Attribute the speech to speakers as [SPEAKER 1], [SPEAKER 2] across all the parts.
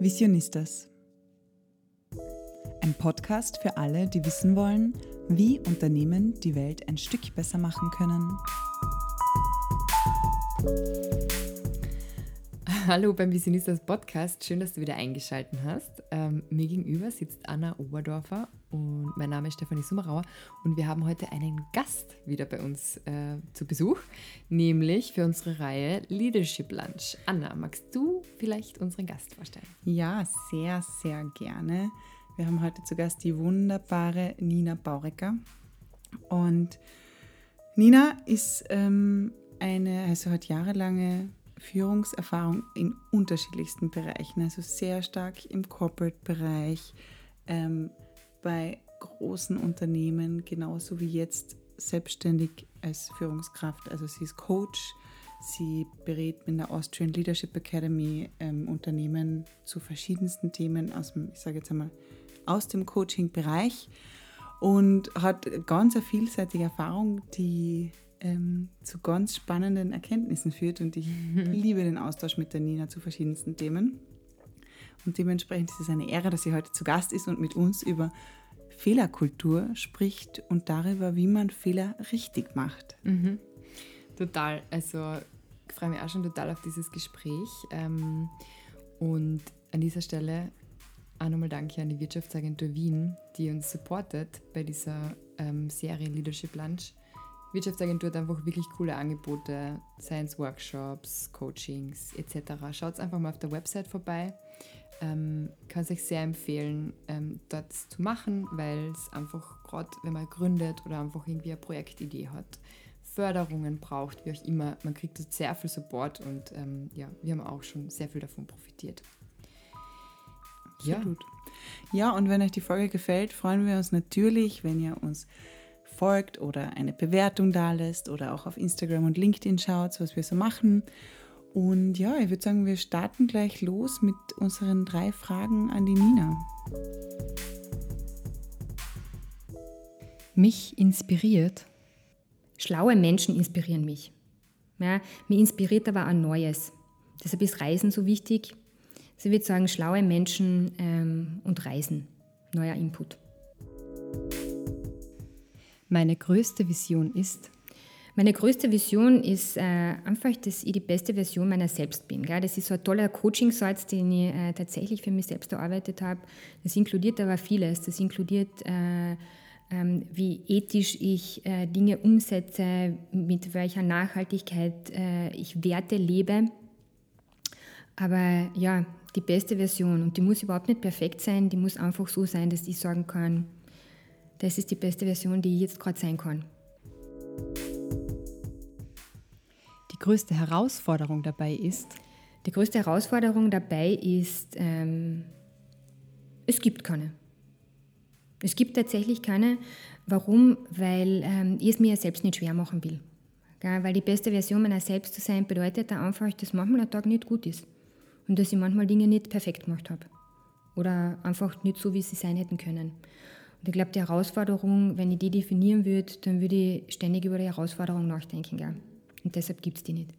[SPEAKER 1] Visionistas. Ein Podcast für alle, die wissen wollen, wie Unternehmen die Welt ein Stück besser machen können.
[SPEAKER 2] Hallo beim Visionistas Podcast. Schön, dass du wieder eingeschaltet hast. Ähm, mir gegenüber sitzt Anna Oberdorfer und mein Name ist Stefanie Summerauer und wir haben heute einen Gast wieder bei uns äh, zu Besuch, nämlich für unsere Reihe Leadership Lunch. Anna, magst du vielleicht unseren Gast vorstellen?
[SPEAKER 1] Ja, sehr, sehr gerne. Wir haben heute zu Gast die wunderbare Nina Baurecker. Und Nina ist ähm, eine, also hat jahrelange Führungserfahrung in unterschiedlichsten Bereichen, also sehr stark im Corporate-Bereich, ähm, bei großen Unternehmen, genauso wie jetzt selbstständig als Führungskraft. Also sie ist Coach, sie berät mit der Austrian Leadership Academy ähm, Unternehmen zu verschiedensten Themen aus dem, ich sage jetzt einmal, aus dem Coaching-Bereich und hat ganz eine vielseitige Erfahrung, die ähm, zu ganz spannenden Erkenntnissen führt. Und ich liebe den Austausch mit der Nina zu verschiedensten Themen. Und dementsprechend ist es eine Ehre, dass sie heute zu Gast ist und mit uns über Fehlerkultur spricht und darüber, wie man Fehler richtig macht.
[SPEAKER 2] Mhm. Total. Also ich freue mich auch schon total auf dieses Gespräch. Ähm, und an dieser Stelle auch nochmal Danke an die Wirtschaftsagentur Wien, die uns supportet bei dieser ähm, Serie Leadership Lunch. Wirtschaftsagentur hat einfach wirklich coole Angebote, Science Workshops, Coachings etc. Schaut einfach mal auf der Website vorbei. Ähm, kann es euch sehr empfehlen, ähm, dort zu machen, weil es einfach gerade, wenn man gründet oder einfach irgendwie eine Projektidee hat, Förderungen braucht, wie auch immer, man kriegt dort sehr viel Support und ähm, ja, wir haben auch schon sehr viel davon profitiert.
[SPEAKER 1] Ja. Ja, und wenn euch die Folge gefällt, freuen wir uns natürlich, wenn ihr uns folgt oder eine Bewertung da lässt oder auch auf Instagram und LinkedIn schaut, was wir so machen. Und ja, ich würde sagen, wir starten gleich los mit unseren drei Fragen an die Nina.
[SPEAKER 3] Mich inspiriert. Schlaue Menschen inspirieren mich. Ja, mir inspiriert aber ein Neues. Deshalb ist Reisen so wichtig. Sie würde sagen, schlaue Menschen ähm, und Reisen. Neuer Input.
[SPEAKER 2] Meine größte Vision ist?
[SPEAKER 3] Meine größte Vision ist äh, einfach, dass ich die beste Version meiner selbst bin. Gell? Das ist so ein toller Coaching-Satz, den ich äh, tatsächlich für mich selbst erarbeitet habe. Das inkludiert aber vieles. Das inkludiert, äh, ähm, wie ethisch ich äh, Dinge umsetze, mit welcher Nachhaltigkeit äh, ich Werte lebe. Aber ja, die beste Version. Und die muss überhaupt nicht perfekt sein, die muss einfach so sein, dass ich sagen kann, das ist die beste Version, die ich jetzt gerade sein kann.
[SPEAKER 2] Die größte Herausforderung dabei ist?
[SPEAKER 3] Die größte Herausforderung dabei ist, ähm, es gibt keine. Es gibt tatsächlich keine. Warum? Weil ähm, ich es mir selbst nicht schwer machen will. Gell? Weil die beste Version meiner selbst zu sein bedeutet einfach, dass manchmal ein Tag nicht gut ist. Und dass ich manchmal Dinge nicht perfekt gemacht habe. Oder einfach nicht so, wie sie sein hätten können. Und ich glaube, die Herausforderung, wenn ich die definieren würde, dann würde ich ständig über die Herausforderung nachdenken. Gell? Und deshalb gibt es die nicht.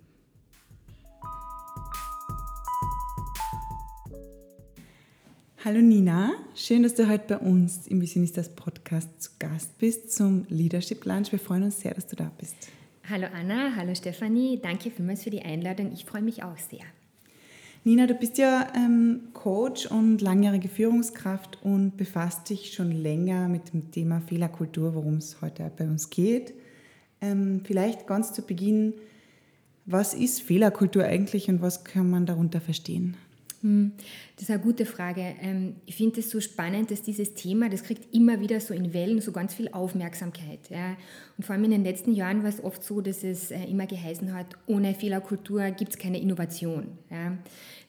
[SPEAKER 1] Hallo Nina, schön, dass du heute bei uns im Visionistas Podcast zu Gast bist zum Leadership Lunch. Wir freuen uns sehr, dass du da bist.
[SPEAKER 3] Hallo Anna, hallo Stefanie, danke vielmals für die Einladung. Ich freue mich auch sehr.
[SPEAKER 1] Nina, du bist ja ähm, Coach und langjährige Führungskraft und befasst dich schon länger mit dem Thema Fehlerkultur, worum es heute bei uns geht. Ähm, vielleicht ganz zu Beginn, was ist Fehlerkultur eigentlich und was kann man darunter verstehen?
[SPEAKER 3] Hm, das ist eine gute Frage. Ähm, ich finde es so spannend, dass dieses Thema, das kriegt immer wieder so in Wellen so ganz viel Aufmerksamkeit. Und vor allem in den letzten Jahren war es oft so, dass es äh, immer geheißen hat, ohne Fehlerkultur gibt es keine Innovation.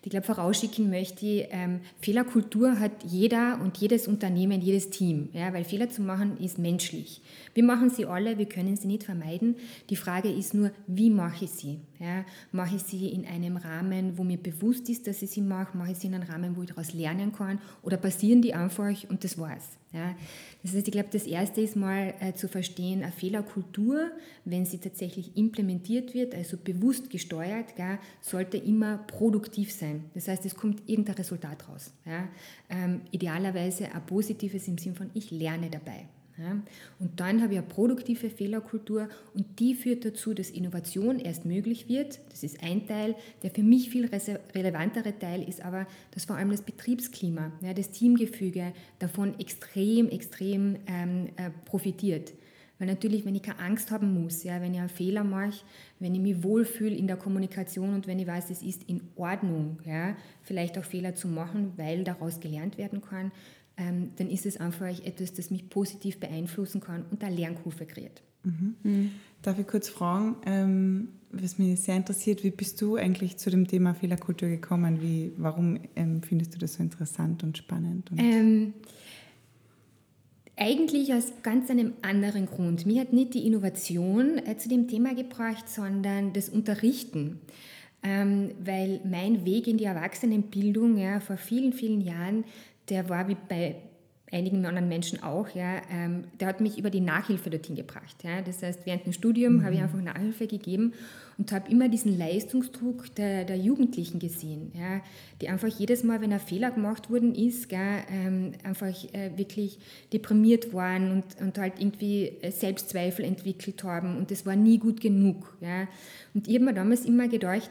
[SPEAKER 3] Ich glaube, vorausschicken möchte ähm, Fehlerkultur hat jeder und jedes Unternehmen, jedes Team, ja, weil Fehler zu machen ist menschlich. Wir machen sie alle, wir können sie nicht vermeiden. Die Frage ist nur, wie mache ich sie? Ja, mache ich sie in einem Rahmen, wo mir bewusst ist, dass ich sie mache? Mache ich sie in einem Rahmen, wo ich daraus lernen kann? Oder passieren die einfach und das war's? Ja. Das heißt, ich glaube, das Erste ist mal äh, zu verstehen, eine Fehlerkultur, wenn sie tatsächlich implementiert wird, also bewusst gesteuert, gell, sollte immer produktiv sein. Das heißt, es kommt irgendein Resultat raus. Ja. Ähm, idealerweise ein positives im Sinn von, ich lerne dabei. Und dann habe ich eine produktive Fehlerkultur und die führt dazu, dass Innovation erst möglich wird. Das ist ein Teil. Der für mich viel relevantere Teil ist aber, dass vor allem das Betriebsklima, das Teamgefüge davon extrem, extrem ähm, äh, profitiert. Weil natürlich, wenn ich keine Angst haben muss, ja, wenn ich einen Fehler mache, wenn ich mich wohlfühle in der Kommunikation und wenn ich weiß, es ist in Ordnung, ja, vielleicht auch Fehler zu machen, weil daraus gelernt werden kann, ähm, dann ist es einfach etwas, das mich positiv beeinflussen kann und eine Lernkurve kreiert.
[SPEAKER 1] Mhm. Mhm. Darf ich kurz fragen, ähm, was mich sehr interessiert, wie bist du eigentlich zu dem Thema Fehlerkultur gekommen? Wie, warum ähm, findest du das so interessant und spannend? Und
[SPEAKER 3] ähm, eigentlich aus ganz einem anderen Grund. Mir hat nicht die Innovation äh, zu dem Thema gebracht, sondern das Unterrichten. Ähm, weil mein Weg in die Erwachsenenbildung ja, vor vielen, vielen Jahren der war wie bei einigen anderen Menschen auch, ja, ähm, der hat mich über die Nachhilfe dorthin gebracht. Ja. Das heißt, während dem Studium mhm. habe ich einfach Nachhilfe gegeben und habe immer diesen Leistungsdruck der, der Jugendlichen gesehen, ja, die einfach jedes Mal, wenn ein Fehler gemacht worden ist, gell, ähm, einfach äh, wirklich deprimiert waren und, und halt irgendwie äh, Selbstzweifel entwickelt haben und das war nie gut genug. Ja. Und ich habe mir damals immer gedacht,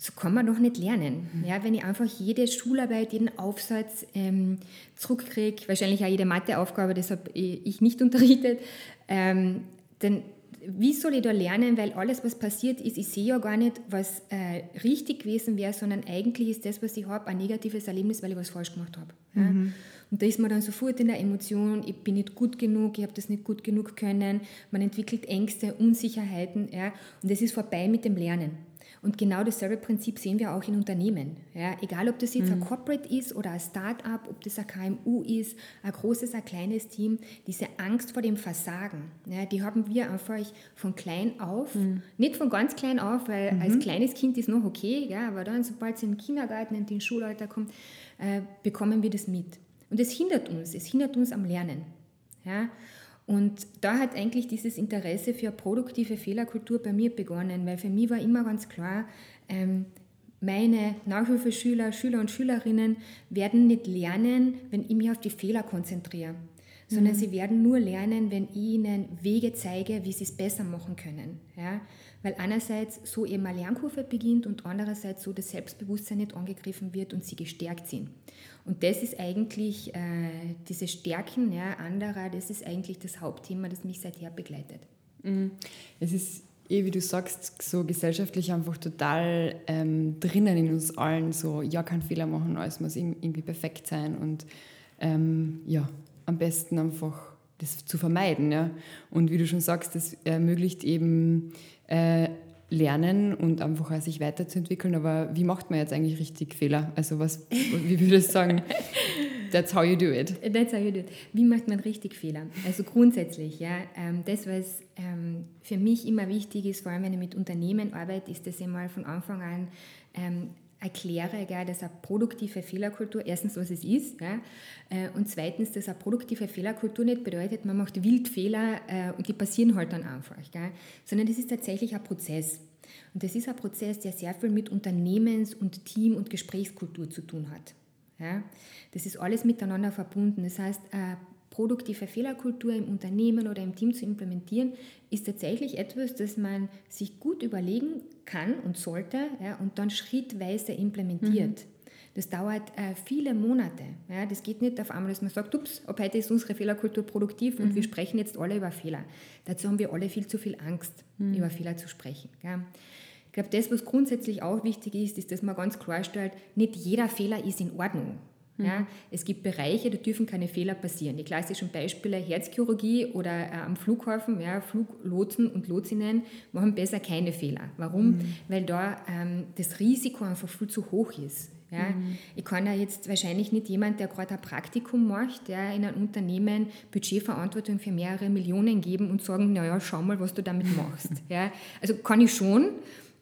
[SPEAKER 3] so kann man doch nicht lernen. Mhm. Ja, wenn ich einfach jede Schularbeit, jeden Aufsatz ähm, zurückkriege, wahrscheinlich auch jede Matheaufgabe, das habe ich nicht unterrichtet, ähm, dann wie soll ich da lernen? Weil alles, was passiert ist, ich sehe ja gar nicht, was äh, richtig gewesen wäre, sondern eigentlich ist das, was ich habe, ein negatives Erlebnis, weil ich was falsch gemacht habe. Ja? Mhm. Und da ist man dann sofort in der Emotion, ich bin nicht gut genug, ich habe das nicht gut genug können, man entwickelt Ängste, Unsicherheiten. Ja? Und das ist vorbei mit dem Lernen. Und genau dasselbe Prinzip sehen wir auch in Unternehmen. Ja, egal, ob das jetzt mhm. ein Corporate ist oder ein Start-up, ob das ein KMU ist, ein großes, ein kleines Team, diese Angst vor dem Versagen, ja, die haben wir einfach von klein auf, mhm. nicht von ganz klein auf, weil mhm. als kleines Kind ist noch okay, ja, aber dann, sobald es in den Kindergarten, in den Schulalter kommt, äh, bekommen wir das mit. Und es hindert uns, es hindert uns am Lernen. Ja? Und da hat eigentlich dieses Interesse für produktive Fehlerkultur bei mir begonnen, weil für mich war immer ganz klar, ähm, meine Nachhilfeschüler, Schüler und Schülerinnen werden nicht lernen, wenn ich mich auf die Fehler konzentriere, sondern mhm. sie werden nur lernen, wenn ich ihnen Wege zeige, wie sie es besser machen können. Ja? Weil einerseits so eben eine Lernkurve beginnt und andererseits so das Selbstbewusstsein nicht angegriffen wird und sie gestärkt sind. Und das ist eigentlich, äh, diese Stärken ja, anderer, das ist eigentlich das Hauptthema, das mich seither begleitet.
[SPEAKER 2] Mhm. Es ist eh, wie du sagst, so gesellschaftlich einfach total ähm, drinnen in uns allen, so, ja, kein Fehler machen, alles muss irgendwie perfekt sein und ähm, ja, am besten einfach das zu vermeiden. Ja. Und wie du schon sagst, das ermöglicht eben äh, lernen und einfach auch sich weiterzuentwickeln. Aber wie macht man jetzt eigentlich richtig Fehler? Also was, wie würdest du sagen? That's how you do it.
[SPEAKER 3] That's how you do it. Wie macht man richtig Fehler? Also grundsätzlich, ja, ähm, das, was ähm, für mich immer wichtig ist, vor allem wenn ich mit Unternehmen arbeite, ist, dass ich mal von Anfang an ähm, erkläre, gell, dass eine produktive Fehlerkultur, erstens, was es ist, ja, äh, und zweitens, dass eine produktive Fehlerkultur nicht bedeutet, man macht wild Fehler äh, und die passieren halt dann einfach, gell, sondern das ist tatsächlich ein Prozess. Und das ist ein Prozess, der sehr viel mit Unternehmens- und Team- und Gesprächskultur zu tun hat. Ja. Das ist alles miteinander verbunden. Das heißt, eine produktive Fehlerkultur im Unternehmen oder im Team zu implementieren, ist tatsächlich etwas, das man sich gut überlegen kann und sollte ja, und dann schrittweise implementiert. Mhm. Das dauert äh, viele Monate. Ja. Das geht nicht auf einmal, dass man sagt, ups, ab heute ist unsere Fehlerkultur produktiv mhm. und wir sprechen jetzt alle über Fehler. Dazu haben wir alle viel zu viel Angst, mhm. über Fehler zu sprechen. Ja. Ich glaube, das, was grundsätzlich auch wichtig ist, ist, dass man ganz klar stellt, nicht jeder Fehler ist in Ordnung. Mhm. Ja, es gibt Bereiche, da dürfen keine Fehler passieren. Die klassischen Beispiele Herzchirurgie oder äh, am Flughafen, ja, Fluglotsen und Lotsinnen machen besser keine Fehler. Warum? Mhm. Weil da ähm, das Risiko einfach viel zu hoch ist. Ja, mhm. Ich kann ja jetzt wahrscheinlich nicht jemand, der gerade ein Praktikum macht, der in einem Unternehmen Budgetverantwortung für mehrere Millionen geben und sagen, naja, schau mal, was du damit machst. ja, also kann ich schon,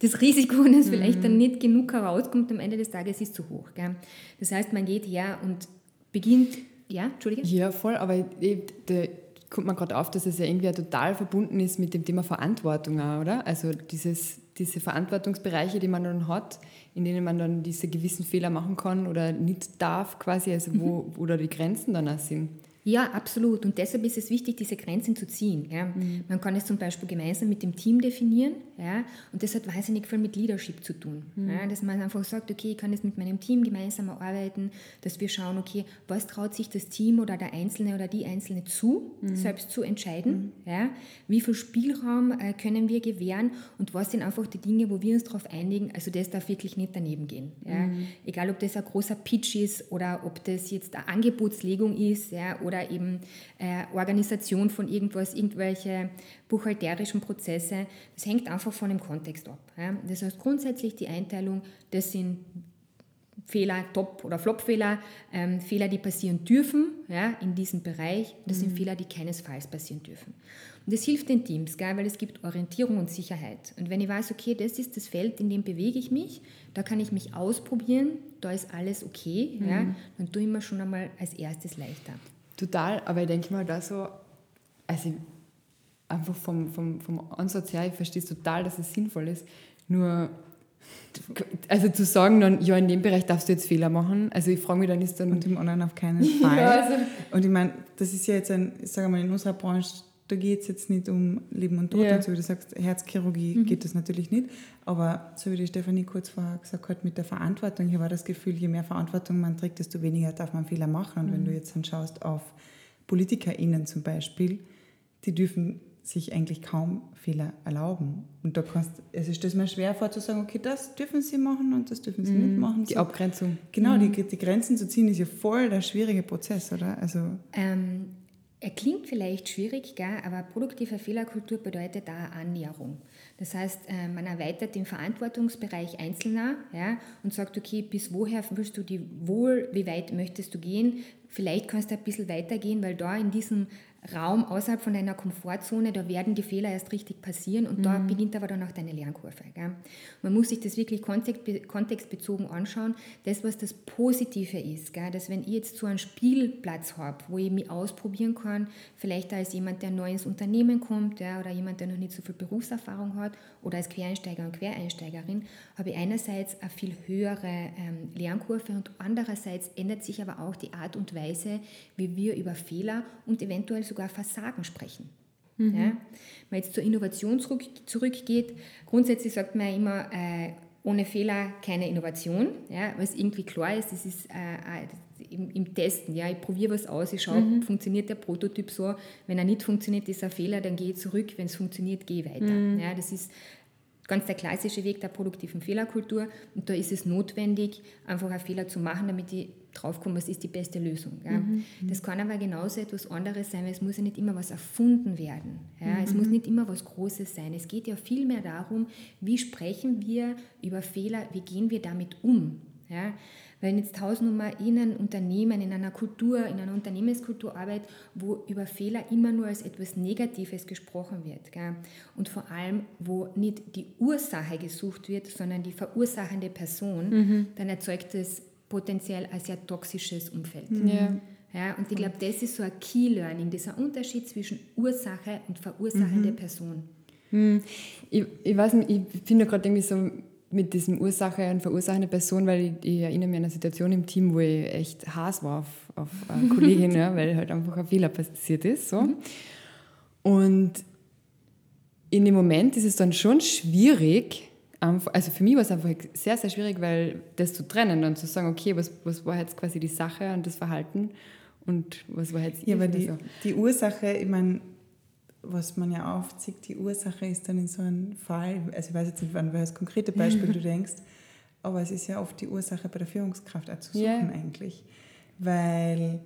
[SPEAKER 3] das Risiko, dass mhm. vielleicht dann nicht genug herauskommt am Ende des Tages, ist zu hoch. Gell? Das heißt, man geht her und beginnt Ja, Entschuldige?
[SPEAKER 2] Ja, voll, aber ich, da kommt man gerade auf, dass es ja irgendwie total verbunden ist mit dem Thema Verantwortung auch, oder? Also dieses, diese Verantwortungsbereiche, die man dann hat, in denen man dann diese gewissen Fehler machen kann oder nicht darf quasi, also wo, mhm. da die Grenzen dann auch sind.
[SPEAKER 3] Ja, absolut. Und deshalb ist es wichtig, diese Grenzen zu ziehen. Ja. Mhm. Man kann es zum Beispiel gemeinsam mit dem Team definieren. Ja. Und das hat wahnsinnig viel mit Leadership zu tun. Mhm. Ja, dass man einfach sagt, okay, ich kann jetzt mit meinem Team gemeinsam arbeiten, dass wir schauen, okay, was traut sich das Team oder der Einzelne oder die Einzelne zu, mhm. selbst zu entscheiden. Mhm. Ja. Wie viel Spielraum äh, können wir gewähren und was sind einfach die Dinge, wo wir uns darauf einigen, also das darf wirklich nicht daneben gehen. Ja. Mhm. Egal, ob das ein großer Pitch ist oder ob das jetzt eine Angebotslegung ist ja, oder oder eben äh, Organisation von irgendwas, irgendwelche buchhalterischen Prozesse. Das hängt einfach von dem Kontext ab. Ja. Das heißt grundsätzlich die Einteilung, das sind Fehler, Top- oder Flop-Fehler, ähm, Fehler, die passieren dürfen ja, in diesem Bereich. Das mhm. sind Fehler, die keinesfalls passieren dürfen. Und das hilft den Teams, gell, weil es gibt Orientierung und Sicherheit. Und wenn ich weiß, okay, das ist das Feld, in dem bewege ich mich, da kann ich mich ausprobieren, da ist alles okay, mhm. ja, dann tue ich mir schon einmal als erstes leichter.
[SPEAKER 2] Total, aber ich denke mal da so, also einfach vom, vom, vom Ansatz her, ich verstehe es total, dass es sinnvoll ist, nur also zu sagen dann, ja, in dem Bereich darfst du jetzt Fehler machen, also ich frage mich dann, ist dann...
[SPEAKER 1] Und im Online auf keinen Fall. ja, also und ich meine, das ist ja jetzt ein, ich sage mal, in unserer Branche, da geht es jetzt nicht um Leben und Tod ja. und so wie du sagst, Herzchirurgie mhm. geht das natürlich nicht, aber so wie die Stefanie kurz vorher gesagt hat, mit der Verantwortung, hier war das Gefühl, je mehr Verantwortung man trägt, desto weniger darf man Fehler machen. Und mhm. wenn du jetzt dann schaust auf PolitikerInnen zum Beispiel, die dürfen sich eigentlich kaum Fehler erlauben. Und da kannst, es ist das mir schwer vor zu sagen, okay, das dürfen sie machen und das dürfen sie mhm. nicht machen.
[SPEAKER 2] Die so. Abgrenzung.
[SPEAKER 1] Genau, mhm. die, die Grenzen zu ziehen ist ja voll der schwierige Prozess, oder? Also
[SPEAKER 3] ähm, er klingt vielleicht schwierig, gell, aber produktive Fehlerkultur bedeutet da Annäherung. Das heißt, äh, man erweitert den Verantwortungsbereich Einzelner ja, und sagt, okay, bis woher willst du die wohl, wie weit möchtest du gehen? Vielleicht kannst du ein bisschen weitergehen, weil da in diesem Raum außerhalb von deiner Komfortzone, da werden die Fehler erst richtig passieren und mhm. da beginnt aber dann auch deine Lernkurve. Gell? Man muss sich das wirklich kontextbezogen anschauen. Das, was das Positive ist, gell? dass wenn ich jetzt so einen Spielplatz habe, wo ich mich ausprobieren kann, vielleicht als jemand, der neu ins Unternehmen kommt ja, oder jemand, der noch nicht so viel Berufserfahrung hat oder als Quereinsteiger und Quereinsteigerin, habe ich einerseits eine viel höhere ähm, Lernkurve und andererseits ändert sich aber auch die Art und Weise, wie wir über Fehler und eventuell sogar Versagen sprechen. Mhm. Ja? Wenn man jetzt zur Innovation zurück, zurückgeht, grundsätzlich sagt man immer, äh, ohne Fehler keine Innovation, ja, was irgendwie klar ist, das ist äh, äh, im, im, Testen, ja, ich probiere was aus, ich schaue, mhm. funktioniert der Prototyp so, wenn er nicht funktioniert, ist er Fehler, dann gehe ich zurück, wenn es funktioniert, gehe ich weiter. Mhm. Ja, das ist ganz der klassische Weg der produktiven Fehlerkultur und da ist es notwendig, einfach einen Fehler zu machen, damit ich draufkomme, was ist die beste Lösung. Ja. Mhm. Das kann aber genauso etwas anderes sein, weil es muss ja nicht immer was erfunden werden. Ja. Mhm. Es muss nicht immer was Großes sein. Es geht ja vielmehr darum, wie sprechen wir über Fehler, wie gehen wir damit um. Ja. Wenn jetzt Hausnummer in einem Unternehmen, in einer Kultur, in einer Unternehmenskultur arbeitet, wo über Fehler immer nur als etwas Negatives gesprochen wird gell? und vor allem, wo nicht die Ursache gesucht wird, sondern die verursachende Person, mhm. dann erzeugt es potenziell ein sehr toxisches Umfeld. Mhm. Ja. Ja, und ich glaube, das ist so ein Key Learning, dieser Unterschied zwischen Ursache und verursachende mhm. Person.
[SPEAKER 2] Mhm. Ich, ich weiß nicht, ich finde gerade irgendwie so mit diesem Ursache und verursachende Person, weil ich, ich, erinnere mich an eine Situation im Team, wo ich echt Hass war auf, auf eine Kollegin, ja, weil halt einfach ein Fehler passiert ist. So. Mhm. Und in dem Moment ist es dann schon schwierig, also für mich war es einfach sehr, sehr schwierig, weil das zu trennen, dann zu sagen, okay, was, was war jetzt quasi die Sache und das Verhalten und was war jetzt
[SPEAKER 1] Ja, aber die, so. die Ursache, ich meine, was man ja aufzieht, die Ursache ist dann in so einem Fall, also ich weiß jetzt nicht, an welches konkrete Beispiel du denkst, aber es ist ja oft die Ursache bei der Führungskraft auch zu suchen yeah. eigentlich, weil...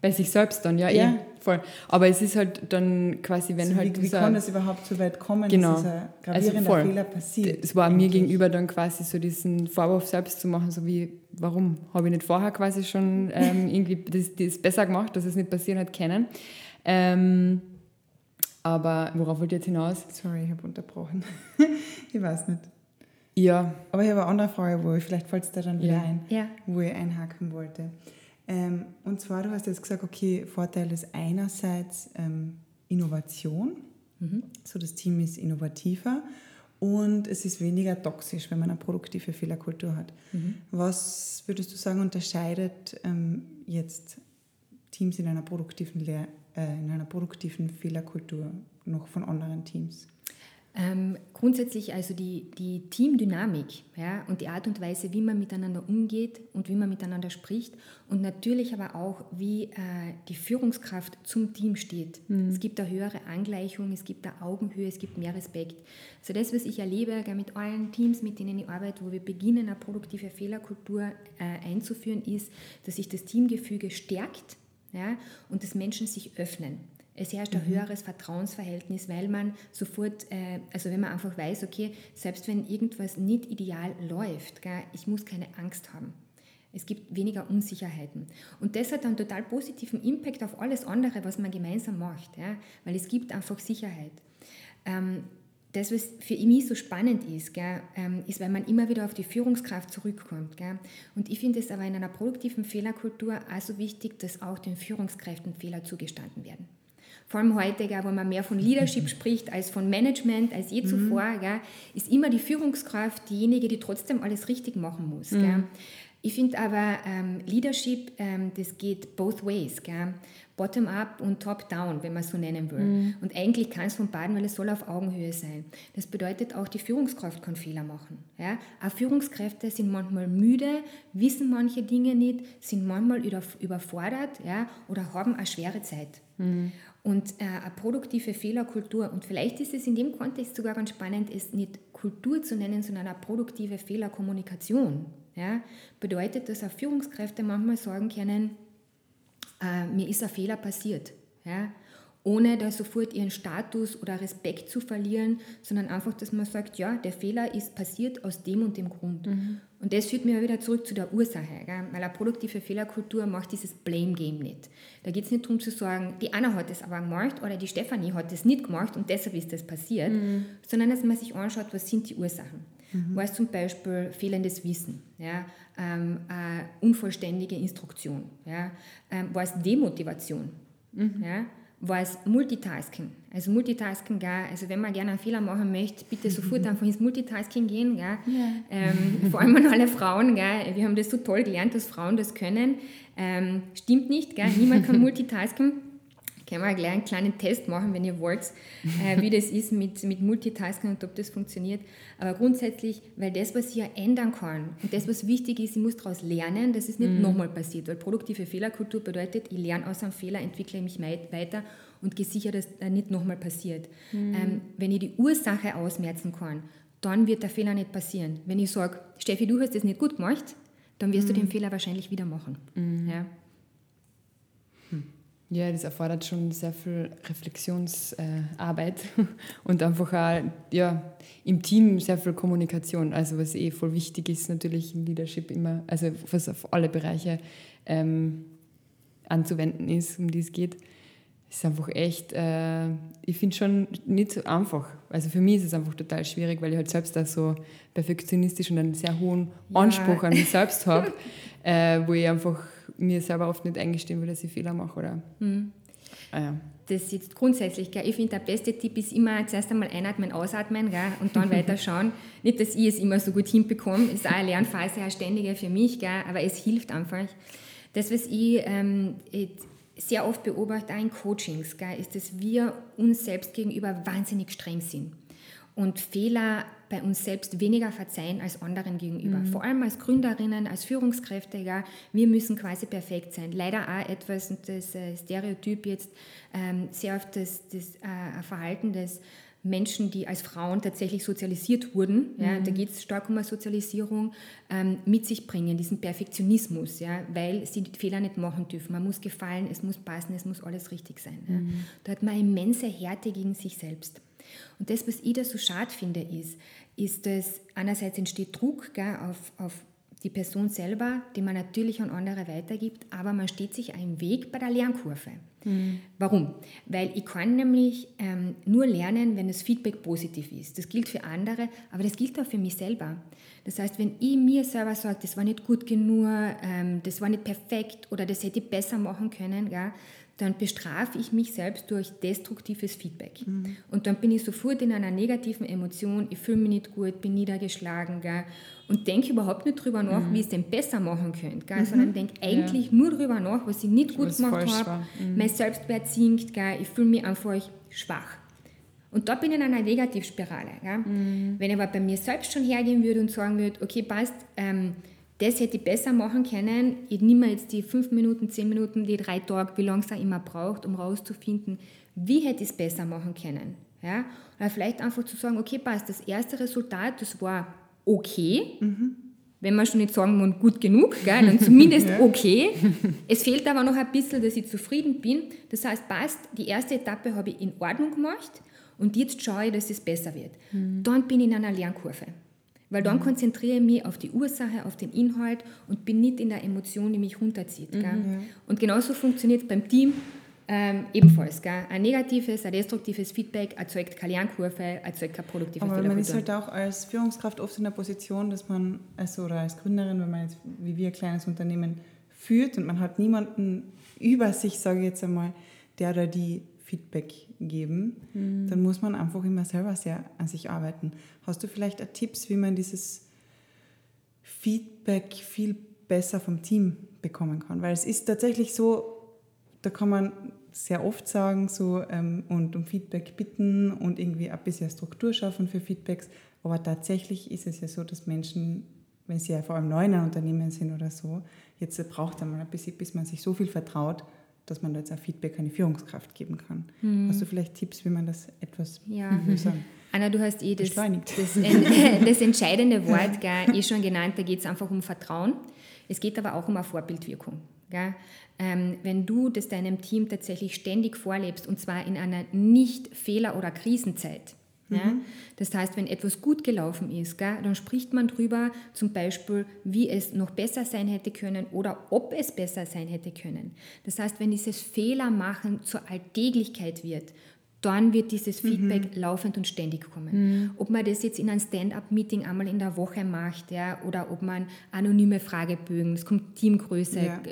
[SPEAKER 2] Bei sich selbst dann, ja, ja. Eh, voll. Aber es ist halt dann quasi, wenn
[SPEAKER 1] also
[SPEAKER 2] halt...
[SPEAKER 1] Wie, wie kann das überhaupt so weit kommen, genau. dass ein gravierender also Fehler passiert?
[SPEAKER 2] Es war eigentlich. mir gegenüber dann quasi so diesen Vorwurf selbst zu machen, so wie, warum habe ich nicht vorher quasi schon ähm, irgendwie das, das besser gemacht, dass es nicht passieren hat können. Ähm, aber worauf wollt ihr jetzt hinaus?
[SPEAKER 1] Sorry, ich habe unterbrochen. ich weiß nicht.
[SPEAKER 2] Ja.
[SPEAKER 1] Aber ich habe eine andere Frage, wo ich, vielleicht fällt es da dann wieder
[SPEAKER 3] ja.
[SPEAKER 1] ein,
[SPEAKER 3] ja.
[SPEAKER 1] wo ich einhaken wollte. Ähm, und zwar, du hast jetzt gesagt, okay, Vorteil ist einerseits ähm, Innovation, mhm. so das Team ist innovativer und es ist weniger toxisch, wenn man eine produktive Fehlerkultur hat. Mhm. Was würdest du sagen, unterscheidet ähm, jetzt Teams in einer produktiven, Lehr äh, in einer produktiven Fehlerkultur noch von anderen Teams?
[SPEAKER 3] Ähm, grundsätzlich also die, die Teamdynamik ja, und die Art und Weise, wie man miteinander umgeht und wie man miteinander spricht und natürlich aber auch, wie äh, die Führungskraft zum Team steht. Mhm. Es gibt eine höhere Angleichung, es gibt eine Augenhöhe, es gibt mehr Respekt. Also das, was ich erlebe mit allen Teams, mit denen ich arbeite, wo wir beginnen, eine produktive Fehlerkultur äh, einzuführen, ist, dass sich das Teamgefüge stärkt ja, und dass Menschen sich öffnen. Es herrscht ein mhm. höheres Vertrauensverhältnis, weil man sofort, äh, also wenn man einfach weiß, okay, selbst wenn irgendwas nicht ideal läuft, gell, ich muss keine Angst haben. Es gibt weniger Unsicherheiten. Und das hat einen total positiven Impact auf alles andere, was man gemeinsam macht, ja, weil es gibt einfach Sicherheit. Ähm, das, was für mich so spannend ist, gell, ähm, ist, weil man immer wieder auf die Führungskraft zurückkommt. Gell. Und ich finde es aber in einer produktiven Fehlerkultur auch so wichtig, dass auch den Führungskräften Fehler zugestanden werden vor allem heute, gell, wo man mehr von Leadership spricht als von Management, als je zuvor, mhm. gell, ist immer die Führungskraft diejenige, die trotzdem alles richtig machen muss. Mhm. Ich finde aber, ähm, Leadership, ähm, das geht both ways. Gell? Bottom-up und Top-down, wenn man es so nennen will. Mhm. Und eigentlich kann es von beiden, weil es soll auf Augenhöhe sein. Das bedeutet auch, die Führungskraft kann Fehler machen. Ja? Auch Führungskräfte sind manchmal müde, wissen manche Dinge nicht, sind manchmal überfordert ja? oder haben eine schwere Zeit. Mhm. Und äh, eine produktive Fehlerkultur, und vielleicht ist es in dem Kontext sogar ganz spannend, es nicht Kultur zu nennen, sondern eine produktive Fehlerkommunikation. Ja, bedeutet, dass auch Führungskräfte manchmal sagen können, äh, mir ist ein Fehler passiert. Ja, ohne da sofort ihren Status oder Respekt zu verlieren, sondern einfach, dass man sagt, ja, der Fehler ist passiert aus dem und dem Grund. Mhm. Und das führt mir wieder zurück zu der Ursache, gell? weil eine produktive Fehlerkultur macht dieses Blame-Game nicht. Da geht es nicht darum zu sagen, die Anna hat es aber gemacht oder die Stefanie hat es nicht gemacht und deshalb ist das passiert, mhm. sondern dass man sich anschaut, was sind die Ursachen. Mhm. War es zum Beispiel fehlendes Wissen, ja? Ähm, äh, unvollständige Instruktion, ja? Ähm, war es Demotivation, mhm. ja? war es Multitasking. Also Multitasking, gell? also wenn man gerne einen Fehler machen möchte, bitte sofort einfach ins Multitasking gehen. Gell? Ja. Ähm, vor allem an alle Frauen. Gell? Wir haben das so toll gelernt, dass Frauen das können. Ähm, stimmt nicht, gell? niemand kann Multitasking. Können wir gleich einen kleinen Test machen, wenn ihr wollt, äh, wie das ist mit, mit Multitasking und ob das funktioniert. Aber grundsätzlich, weil das, was ich ja ändern kann und das, was wichtig ist, ich muss daraus lernen, dass es nicht mhm. nochmal passiert. Weil produktive Fehlerkultur bedeutet, ich lerne aus einem Fehler, entwickle mich weiter und gehe sicher, dass er nicht nochmal passiert. Mhm. Ähm, wenn ich die Ursache ausmerzen kann, dann wird der Fehler nicht passieren. Wenn ich sage, Steffi, du hast das nicht gut gemacht, dann wirst mhm. du den Fehler wahrscheinlich wieder machen. Mhm. Ja.
[SPEAKER 2] Ja, das erfordert schon sehr viel Reflexionsarbeit äh, und einfach auch ja, im Team sehr viel Kommunikation. Also was eh voll wichtig ist natürlich im Leadership immer, also was auf alle Bereiche ähm, anzuwenden ist, um die es geht. ist einfach echt, äh, ich finde schon nicht so einfach. Also für mich ist es einfach total schwierig, weil ich halt selbst da so perfektionistisch und einen sehr hohen Anspruch ja. an mich selbst habe, äh, wo ich einfach mir selber oft nicht eingestehen will, dass ich Fehler mache. Oder? Mhm.
[SPEAKER 3] Ah, ja. Das ist jetzt grundsätzlich, gell? ich finde, der beste Tipp ist immer zuerst einmal einatmen, ausatmen gell? und dann weiter schauen. Nicht, dass ich es immer so gut hinbekomme, ist auch eine Lernphase, eine ständige für mich, gell? aber es hilft einfach. Das, was ich ähm, sehr oft beobachte, auch in Coachings, gell, ist, dass wir uns selbst gegenüber wahnsinnig streng sind und Fehler bei uns selbst weniger verzeihen als anderen gegenüber. Mhm. Vor allem als Gründerinnen, als Führungskräfte, ja, wir müssen quasi perfekt sein. Leider auch etwas, und das äh, Stereotyp jetzt ähm, sehr oft das, das äh, Verhalten des Menschen, die als Frauen tatsächlich sozialisiert wurden, ja, mhm. da geht es stark um eine Sozialisierung, ähm, mit sich bringen, diesen Perfektionismus, ja, weil sie die Fehler nicht machen dürfen. Man muss gefallen, es muss passen, es muss alles richtig sein. Mhm. Ja. Da hat man immense Härte gegen sich selbst. Und das, was ich da so schade finde, ist, ist, dass einerseits entsteht Druck gell, auf, auf die Person selber, die man natürlich an andere weitergibt, aber man steht sich einen Weg bei der Lernkurve. Mhm. Warum? Weil ich kann nämlich ähm, nur lernen, wenn das Feedback positiv ist. Das gilt für andere, aber das gilt auch für mich selber. Das heißt, wenn ich mir selber sage, das war nicht gut genug, ähm, das war nicht perfekt oder das hätte ich besser machen können, gell, dann bestrafe ich mich selbst durch destruktives Feedback. Mhm. Und dann bin ich sofort in einer negativen Emotion, ich fühle mich nicht gut, bin niedergeschlagen gell, und denke überhaupt nicht drüber nach, mhm. wie ich es denn besser machen könnte, gell, mhm. sondern denke eigentlich ja. nur drüber nach, was ich nicht gut was gemacht habe. Mhm. Mein Selbstwert sinkt, gell, ich fühle mich einfach schwach. Und da bin ich in einer Negativspirale. Gell. Mhm. Wenn ich aber bei mir selbst schon hergehen würde und sagen würde, okay, passt, ähm, das hätte ich besser machen können. Ich nehme jetzt die fünf Minuten, zehn Minuten, die drei Tage, wie lange es auch immer braucht, um rauszufinden, wie hätte ich es besser machen können. Ja? Oder vielleicht einfach zu sagen, okay, passt, das erste Resultat, das war okay. Mhm. Wenn man schon nicht sagen muss, gut genug, gell, dann zumindest okay. Es fehlt aber noch ein bisschen, dass ich zufrieden bin. Das heißt, passt, die erste Etappe habe ich in Ordnung gemacht und jetzt schaue ich, dass es besser wird. Mhm. Dann bin ich in einer Lernkurve. Weil dann mhm. konzentriere ich mich auf die Ursache, auf den Inhalt und bin nicht in der Emotion, die mich runterzieht. Mhm. Und genauso funktioniert es beim Team ähm, ebenfalls. Gell? Ein negatives, ein destruktives Feedback erzeugt keine Lernkurve, erzeugt keine produktive
[SPEAKER 1] Aber man ist halt auch als Führungskraft oft in der Position, dass man, also, oder als Gründerin, wenn man jetzt wie wir ein kleines Unternehmen führt und man hat niemanden über sich, sage ich jetzt einmal, der oder die Feedback geben, mhm. dann muss man einfach immer selber sehr an sich arbeiten. Hast du vielleicht Tipps, wie man dieses Feedback viel besser vom Team bekommen kann? Weil es ist tatsächlich so, da kann man sehr oft sagen so ähm, und um Feedback bitten und irgendwie ein bisschen Struktur schaffen für Feedbacks. Aber tatsächlich ist es ja so, dass Menschen, wenn sie ja vor allem neu in einem Unternehmen sind oder so, jetzt braucht man ein bisschen, bis man sich so viel vertraut, dass man da jetzt auch Feedback an die Führungskraft geben kann. Mhm. Hast du vielleicht Tipps, wie man das etwas
[SPEAKER 3] ja. sagen? Anna, du hast eh das, das, das, entscheidende Wort gell, eh schon genannt, da geht es einfach um Vertrauen. Es geht aber auch um eine Vorbildwirkung. Ähm, wenn du das deinem Team tatsächlich ständig vorlebst, und zwar in einer Nicht-Fehler- oder Krisenzeit, ja? Mhm. Das heißt, wenn etwas gut gelaufen ist, gell, dann spricht man darüber, zum Beispiel, wie es noch besser sein hätte können oder ob es besser sein hätte können. Das heißt, wenn dieses Fehlermachen zur Alltäglichkeit wird, dann wird dieses mhm. Feedback mhm. laufend und ständig kommen. Mhm. Ob man das jetzt in einem Stand-up-Meeting einmal in der Woche macht, ja, oder ob man anonyme Fragebögen, es kommt Teamgröße, ja.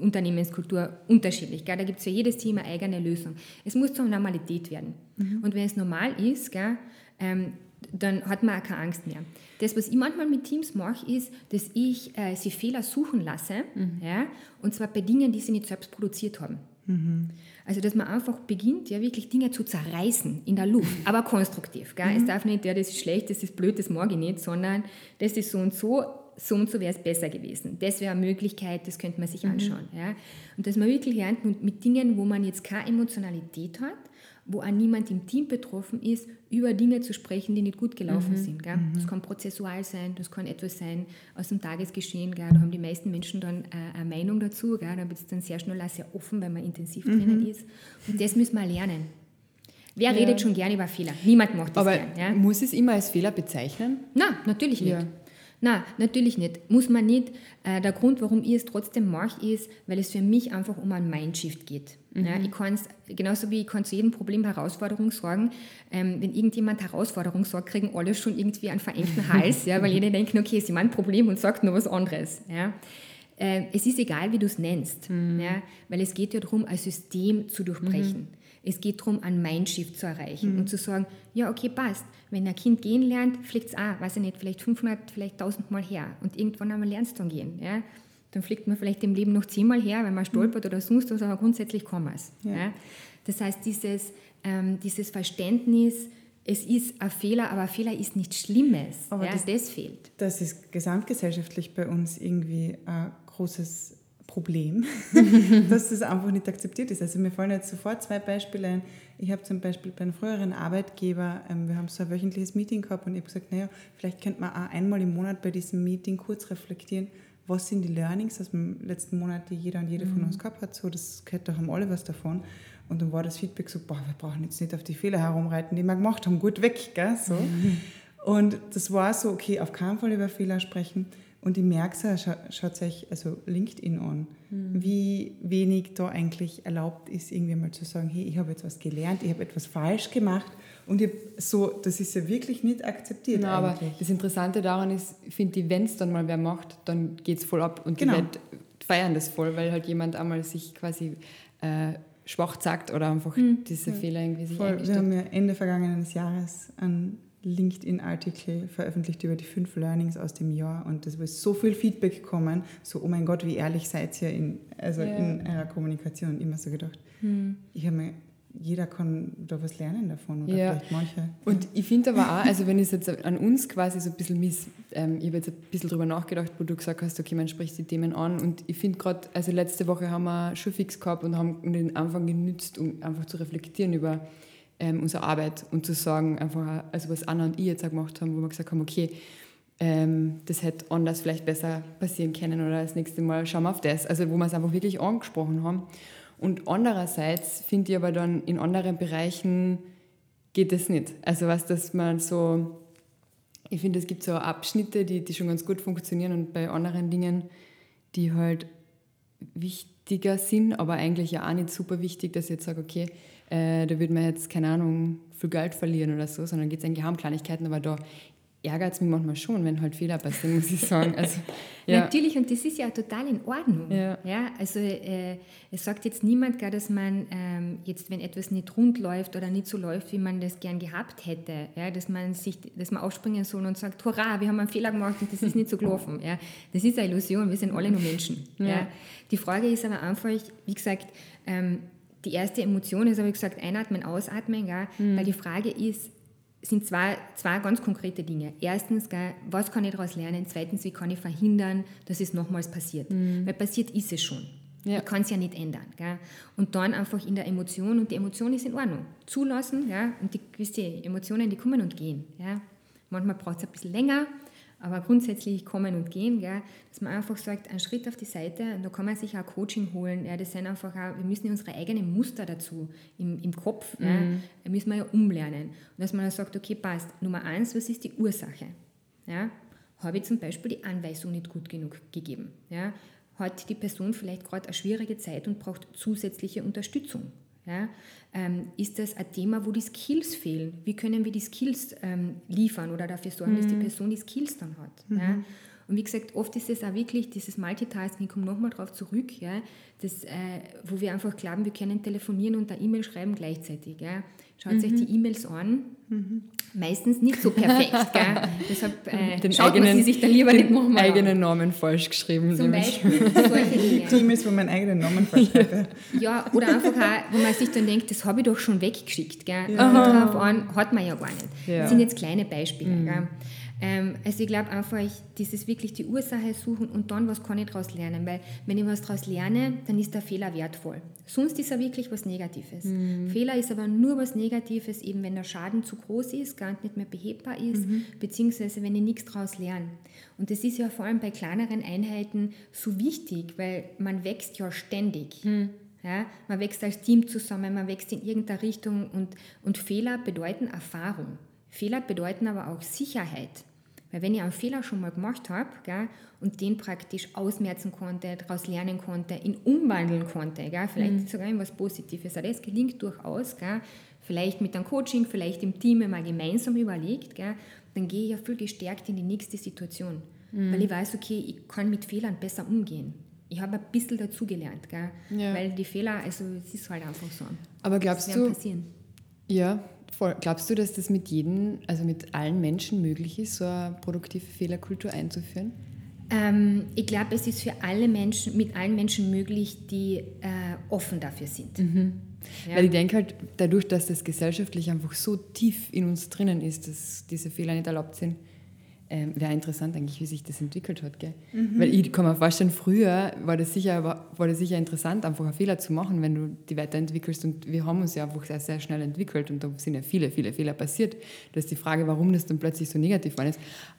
[SPEAKER 3] Unternehmenskultur unterschiedlich. Gell? Da gibt es für jedes Team eine eigene Lösung. Es muss zur Normalität werden. Mhm. Und wenn es normal ist, gell, ähm, dann hat man auch keine Angst mehr. Das, was ich manchmal mit Teams mache, ist, dass ich äh, sie Fehler suchen lasse, mhm. ja, und zwar bei Dingen, die sie nicht selbst produziert haben. Mhm. Also, dass man einfach beginnt, ja, wirklich Dinge zu zerreißen in der Luft, aber konstruktiv. Gell? Mhm. Es darf nicht, ja, das ist schlecht, das ist blöd, das mag ich nicht, sondern das ist so und so, so und so wäre es besser gewesen. Das wäre eine Möglichkeit, das könnte man sich mhm. anschauen. Mhm. Ja? Und dass man wirklich lernt, mit Dingen, wo man jetzt keine Emotionalität hat, wo auch niemand im Team betroffen ist, über Dinge zu sprechen, die nicht gut gelaufen mhm. sind. Gell? Mhm. Das kann prozessual sein, das kann etwas sein aus dem Tagesgeschehen. Gell? Da haben die meisten Menschen dann äh, eine Meinung dazu. Gell? Da wird es dann sehr schnell auch sehr offen, weil man intensiv mhm. drinnen ist. Und das müssen wir lernen. Wer ja. redet schon gerne über Fehler? Niemand macht das
[SPEAKER 2] Aber
[SPEAKER 3] gern.
[SPEAKER 2] Ja? Muss es immer als Fehler bezeichnen?
[SPEAKER 3] Nein, natürlich nicht. Ja. Na, natürlich nicht. Muss man nicht. Äh, der Grund, warum ich es trotzdem mache, ist, weil es für mich einfach um ein Mindshift geht. Mhm. Ja, ich kann's, genauso wie ich kann zu jedem Problem Herausforderung sorgen. Ähm, wenn irgendjemand Herausforderung sagt, kriegen alle schon irgendwie einen verengten Hals, ja, weil jeder denkt, okay, ist mein Problem und sagt nur was anderes. Ja. Äh, es ist egal, wie du es nennst, mhm. ja, weil es geht ja darum, ein System zu durchbrechen. Mhm. Es geht darum, ein Mindshift zu erreichen mhm. und zu sagen, ja, okay, passt. Wenn ein Kind gehen lernt, fliegt es auch, weiß ich nicht, vielleicht 500, vielleicht 1000 Mal her. Und irgendwann einmal lernst du dann gehen. Ja? Dann fliegt man vielleicht im Leben noch zehnmal her, wenn man stolpert mhm. oder sonst was, aber grundsätzlich kann man es. Ja. ja? Das heißt, dieses, ähm, dieses Verständnis, es ist ein Fehler, aber ein Fehler ist nichts Schlimmes. Aber ja, das, das fehlt.
[SPEAKER 1] Das ist gesamtgesellschaftlich bei uns irgendwie ein großes Problem, dass das einfach nicht akzeptiert ist. Also mir fallen jetzt sofort zwei Beispiele ein. Ich habe zum Beispiel bei einem früheren Arbeitgeber, ähm, wir haben so ein wöchentliches Meeting gehabt und ich habe gesagt, naja, vielleicht könnte man auch einmal im Monat bei diesem Meeting kurz reflektieren, was sind die Learnings aus dem letzten Monat, die jeder und jede von mhm. uns gehabt hat. So, das gehört, da haben alle was davon. Und dann war das Feedback so, boah, wir brauchen jetzt nicht auf die Fehler herumreiten, die wir gemacht haben, gut weg, gell? So. Und das war so, okay, auf keinen Fall über Fehler sprechen. Und ich merke es, scha schaut euch also LinkedIn an, mhm. wie wenig da eigentlich erlaubt ist, irgendwie mal zu sagen, hey, ich habe jetzt was gelernt, ich habe etwas falsch gemacht und ich so, das ist ja wirklich nicht akzeptiert.
[SPEAKER 2] Na, aber das Interessante daran ist, ich finde, wenn es dann mal wer macht, dann geht es voll ab und genau. die Leute feiern das voll, weil halt jemand einmal sich quasi äh, schwach zeigt oder einfach mhm. diese ja. Fehler irgendwie sich
[SPEAKER 1] voll. Wir haben ja Ende vergangenen Jahres einen LinkedIn-Artikel veröffentlicht über die fünf Learnings aus dem Jahr und es ist so viel Feedback gekommen, so, oh mein Gott, wie ehrlich seid ihr in, also ja. in eurer Kommunikation. Immer so gedacht, hm. ich habe mir jeder kann da was lernen davon oder ja. vielleicht manche.
[SPEAKER 2] Und ich finde aber auch, also wenn ich jetzt an uns quasi so ein bisschen miss, ähm, ich habe jetzt ein bisschen drüber nachgedacht, wo du gesagt hast, okay, man spricht die Themen an und ich finde gerade, also letzte Woche haben wir schon fix gehabt und haben den Anfang genützt, um einfach zu reflektieren über ähm, unsere Arbeit und zu sagen, einfach, also was Anna und ich jetzt auch gemacht haben, wo wir gesagt haben, okay, ähm, das hätte anders vielleicht besser passieren können oder das nächste Mal schauen wir auf das. Also wo wir es einfach wirklich angesprochen haben. Und andererseits finde ich aber dann in anderen Bereichen geht es nicht. Also was, dass man so, ich finde, es gibt so Abschnitte, die, die schon ganz gut funktionieren und bei anderen Dingen, die halt wichtiger sind, aber eigentlich ja auch nicht super wichtig, dass ich jetzt sage, okay, äh, da würde man jetzt, keine Ahnung, viel Geld verlieren oder so, sondern geht es eigentlich um Kleinigkeiten, aber da ärgert es mich manchmal schon, wenn halt Fehler passieren, muss ich sagen. Also,
[SPEAKER 3] ja. Natürlich, und das ist ja total in Ordnung. Ja. ja also äh, es sagt jetzt niemand gar, dass man ähm, jetzt, wenn etwas nicht rund läuft oder nicht so läuft, wie man das gern gehabt hätte, ja, dass man sich, dass man aufspringen soll und sagt, hurra, wir haben einen Fehler gemacht und das ist nicht so gelaufen. Ja. Das ist eine Illusion, wir sind alle nur Menschen. Ja. ja. Die Frage ist aber einfach, wie gesagt, ähm, die erste Emotion ist, habe ich gesagt, einatmen, ausatmen, gell? Mhm. weil die Frage ist, sind zwei, zwei ganz konkrete Dinge. Erstens, gell, was kann ich daraus lernen? Zweitens, wie kann ich verhindern, dass es nochmals passiert? Mhm. Weil passiert ist es schon. Ja. Ich kann es ja nicht ändern. Gell? Und dann einfach in der Emotion, und die Emotion ist in Ordnung. Zulassen, ja? und die gewisse Emotionen, die kommen und gehen. Ja? Manchmal braucht es ein bisschen länger, aber grundsätzlich kommen und gehen, gell, dass man einfach sagt, einen Schritt auf die Seite, und da kann man sich auch Coaching holen. Ja, das sind einfach auch, wir müssen unsere eigenen Muster dazu im, im Kopf, mhm. ja, müssen wir ja umlernen. Und dass man dann sagt, okay, passt, Nummer eins, was ist die Ursache? Ja, habe ich zum Beispiel die Anweisung nicht gut genug gegeben? Ja, hat die Person vielleicht gerade eine schwierige Zeit und braucht zusätzliche Unterstützung? Ja? Ähm, ist das ein Thema, wo die Skills fehlen? Wie können wir die Skills ähm, liefern oder dafür sorgen, mhm. dass die mhm. Person die Skills dann hat? Mhm. Ja? Und wie gesagt, oft ist es auch wirklich dieses Multitasking, ich komme nochmal darauf zurück, ja, das, äh, wo wir einfach glauben, wir können telefonieren und eine E-Mail schreiben gleichzeitig. Ja. Schaut mhm. euch die E-Mails an. Mhm. Meistens nicht so perfekt. gell? Deshalb äh, den schaut eigenen, man sie sich dann lieber
[SPEAKER 2] den nicht machen. eigenen Namen falsch geschrieben.
[SPEAKER 3] Zum Beispiel solche Dinge.
[SPEAKER 1] Die E-Mails, wo man eigenen Namen falsch schreibt.
[SPEAKER 3] ja, oder einfach auch, wo man sich dann denkt, das habe ich doch schon weggeschickt. Gell? Ja. Darauf an hat man ja gar nicht. Ja. Das sind jetzt kleine Beispiele. Mhm. Gell? Ähm, also ich glaube einfach, dieses wirklich die Ursache suchen und dann, was kann ich daraus lernen? Weil wenn ich was daraus lerne, dann ist der Fehler wertvoll. Sonst ist er wirklich was Negatives. Mhm. Fehler ist aber nur was Negatives, eben wenn der Schaden zu groß ist, gar nicht mehr behebbar ist, mhm. beziehungsweise wenn ich nichts daraus lerne. Und das ist ja vor allem bei kleineren Einheiten so wichtig, weil man wächst ja ständig. Mhm. Ja, man wächst als Team zusammen, man wächst in irgendeiner Richtung und, und Fehler bedeuten Erfahrung. Fehler bedeuten aber auch Sicherheit. Weil wenn ich einen Fehler schon mal gemacht habe gell, und den praktisch ausmerzen konnte, daraus lernen konnte, ihn umwandeln konnte, gell, vielleicht mhm. sogar in was Positives, das gelingt durchaus, gell, vielleicht mit einem Coaching, vielleicht im Team mal gemeinsam überlegt, gell, dann gehe ich ja viel gestärkt in die nächste Situation. Mhm. Weil ich weiß, okay, ich kann mit Fehlern besser umgehen. Ich habe ein bisschen dazugelernt, gell? Ja. weil die Fehler, also es ist halt einfach so.
[SPEAKER 2] Aber glaubst du, passieren. ja, Voll. Glaubst du, dass das mit jedem, also mit allen Menschen möglich ist, so eine produktive Fehlerkultur einzuführen?
[SPEAKER 3] Ähm, ich glaube, es ist für alle Menschen, mit allen Menschen möglich, die äh, offen dafür sind. Mhm.
[SPEAKER 2] Ja. Weil ich denke halt, dadurch, dass das gesellschaftlich einfach so tief in uns drinnen ist, dass diese Fehler nicht erlaubt sind, ähm, wäre interessant eigentlich, wie sich das entwickelt hat. Gell? Mhm. Weil ich kann mir vorstellen, früher war das, sicher, war, war das sicher interessant, einfach einen Fehler zu machen, wenn du die weiterentwickelst. Und wir haben uns ja einfach sehr, sehr schnell entwickelt und da sind ja viele, viele Fehler passiert. Das ist die Frage, warum das dann plötzlich so negativ war.